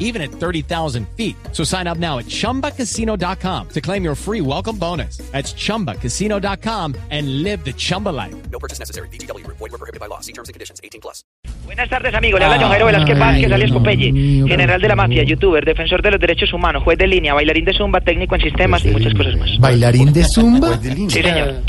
even at 30,000 feet. So sign up now at chumbacasino.com to claim your free welcome bonus. That's chumbacasino.com and live the Chumba life. No purchase necessary. BGW. Void were prohibited by law. See terms and conditions. 18 plus. Buenas tardes, amigo. Le habla John Jairo Velázquez Vázquez, alias Popeye, general de la mafia, youtuber, defensor de los derechos humanos, juez de línea, bailarín de zumba, técnico en sistemas y muchas cosas más. ¿Bailarín de zumba? Sí, señor.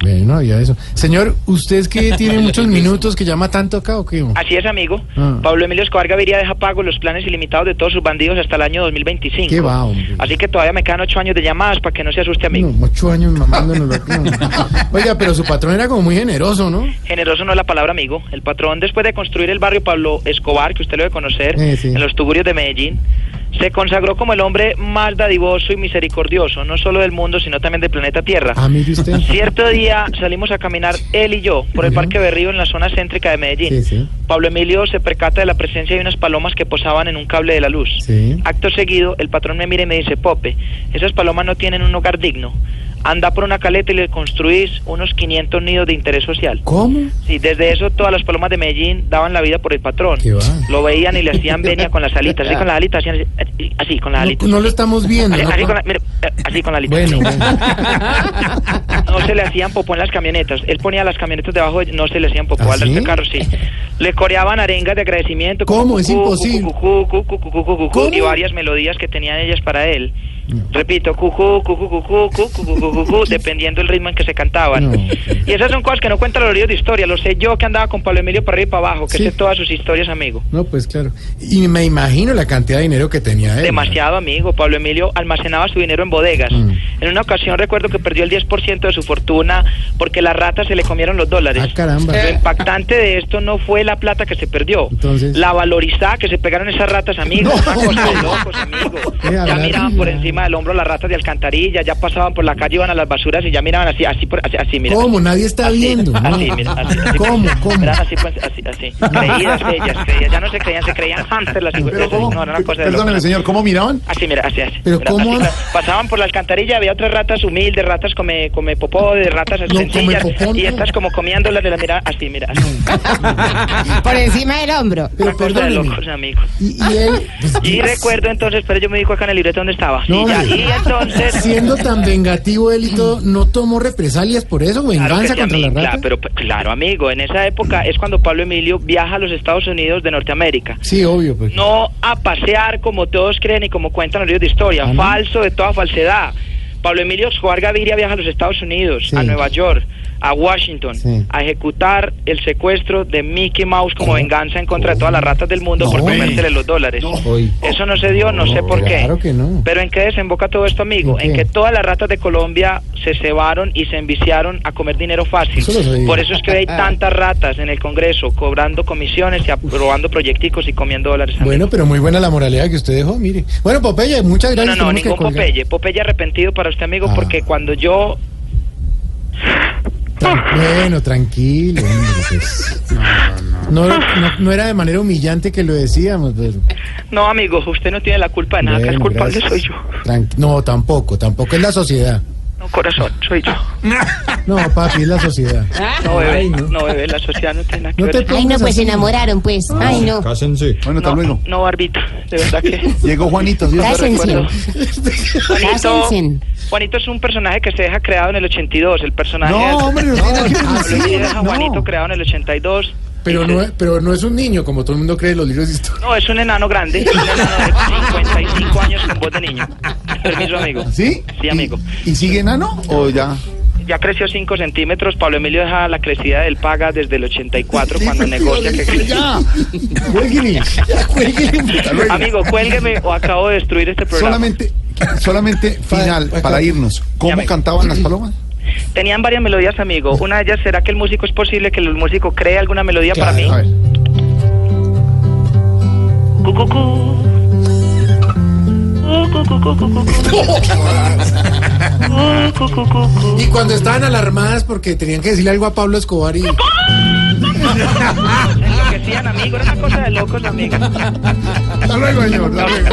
Bueno, había eso. Señor, ¿usted es que tiene muchos minutos que llama tanto acá o qué? Así es, amigo. Ah. Pablo Emilio Escobar Gaviria deja pagos los planes ilimitados de todos sus bandidos hasta el año 2025. ¿Qué va, hombre? Así que todavía me quedan ocho años de llamadas para que no se asuste, No, amigo. ocho años mamándonos Oiga, pero su patrón era como muy generoso, ¿no? Generoso no es la palabra, amigo. El patrón, después de construir el barrio Pablo Escobar, que usted lo debe conocer, Eh, sí. en los tugurios de Medellín, se consagró como el hombre más dadivoso y misericordioso, no solo del mundo, sino también del planeta Tierra. Ah, mire usted. Cierto día salimos a caminar él y yo por el. Parque Berrío en la zona céntrica de Medellín. Sí, sí. Pablo Emilio se percata de la presencia de unas palomas que posaban en un cable de la luz. Sí. Acto seguido, el patrón me mira y me dice, Pope, esas palomas no tienen un hogar digno. Anda por una caleta y le construís unos 500 nidos de interés social. ¿Cómo? Sí, desde eso todas las palomas de Medellín daban la vida por el patrón. ¿Qué va? Lo veían y le hacían venia con las alitas, así con las alitas, así, así con las alitas. no lo estamos viendo. Así, ¿no? así con la, mire, eh, así con la alita. Bueno, bueno. No se le hacían popó en las camionetas. Él ponía las camionetas debajo, de- no se le hacían popó ¿Ah, al resto sí? de carros, sí. Le coreaban arengas de agradecimiento. ¿Cómo? Es imposible. Y varias melodías que tenían ellas para él. Repito, cucú, cucú, cucú, cucú, cucú, cucú, dependiendo del ritmo en que se cantaban. No, Y esas son cosas que no cuentan los libros de historia. Lo sé yo que andaba con Pablo Emilio para arriba y para abajo, que Sí. sé todas sus historias, amigo. No, pues claro. Y me imagino la cantidad de dinero que tenía él. Demasiado amigo. Pablo Emilio almacenaba su dinero en bodegas. Mm. En una ocasión recuerdo que perdió el 10% de su fortuna porque las ratas se le comieron los dólares. Ah, caramba. Lo impactante de esto no fue la plata que se perdió. Entonces- La valorizada que se pegaron esas ratas, amigos. No, Una cosa de no. locos, amigo. ¿Qué Ya miraban por encima del hombro las ratas de alcantarilla, ya pasaban por la calle, iban a las basuras y ya miraban así, así, por- así, así mira. ¿Cómo? Nadie está Así, viendo. ¿no? Así, mira, así, así. ¿Cómo? ¿Cómo? Miraban así, pues, así, así. Creídas ellas, creídas. Ya no se creían, se creían hamster las hijas. ¿cómo? No, era una cosa de Perdóneme, señor, ¿cómo miraban? Así, mira, así, así. Pero Mira, ¿cómo? así, pasaban por la alcantarilla, había otras ratas humildes, ratas come, come popó, de ratas sencillas, y no. estas como comiéndolas de la mirada, así, mira, así. Por encima del hombro. Pero perdóneme. locos, amigo. Y, y él. pues, Y ¿qué- recuerdo entonces, pero yo me dijo acá en el libreto dónde estaba. No, y, ya, y entonces... Siendo tan vengativo él y todo, ¿no tomó represalias por eso? Claro ¿Venganza sí, contra la amigo, rata? claro, pero claro, amigo, en esa época es cuando Pablo Emilio viaja a los Estados Unidos de Norteamérica. Sí, obvio. Pues. No a pasear como todos creen y como cuentan los libros de historia. Ah, ¿no? Falso de toda falsedad. Pablo Emilio Escobar Gaviria viaja a los Estados Unidos, Sí. a Nueva York, a Washington, Sí. a ejecutar el secuestro de Mickey Mouse como venganza en contra de todas las ratas del mundo No, por güey. comérsele los dólares. Eso no se dio, no, sé por qué. Claro que no. Pero ¿en qué desemboca todo esto, amigo? ¿En En, qué? que todas las ratas de Colombia se cebaron y se enviciaron a comer dinero fácil. Eso. Por eso es que hay tantas ratas en el Congreso cobrando comisiones y aprobando proyecticos y comiendo dólares. amigo. Bueno, pero muy buena la moralidad que usted dejó, mire. Bueno, Popeye, muchas gracias. no, no, ningún. Popeye. Popeye arrepentido para usted, amigo, Ah. porque cuando yo... Tran- Bueno, tranquilo. pues. No, no, no era de manera humillante que lo decíamos, pero... No, amigo, usted no tiene la culpa de nada, que el Bueno, culpable gracias. soy yo. No, tampoco, tampoco es la sociedad. No, corazón, soy yo. No, papi, es la sociedad. No, bebé, Ay, no. no. bebé, la sociedad no tiene nada que No te ver. Ay, no, pues se enamoraron, pues. Ay, no. Cásense. Bueno, hasta No, luego. no, Barbita, de verdad que... Llegó Juanito. Dios Cásense. Juanito, Cásense. Juanito es un personaje que se deja creado en el 82, el personaje... No, hombre, no. Ah, Pablo Emilio deja no. Juanito creado en el 82. Pero no, es- pero no es un niño, como todo el mundo cree en los libros de historia. No, es un enano grande, un enano de 55 años con voz de niño. Permiso, amigo. ¿Sí? Sí, amigo. ¿Y, y sigue enano o ya? Ya creció 5 centímetros. Pablo Emilio deja la crecida del paga desde el 84 cuando Sí, negocia que crece. Ya. Cuélguele. Ya, cuélguele. Hasta luego. Amigo, cuélgueme o acabo de destruir este programa. Solamente, solamente final, Pa- para irnos. ¿Cómo cantaban las palomas? Tenían varias melodías, amigo. Una de ellas, ¿será que el músico es posible que el músico cree alguna melodía para mí? A ver. Y cuando estaban alarmadas porque tenían que decirle algo a Pablo Escobar y... En lo que cosa de locos, amiga. Hasta luego, señor. Hasta luego.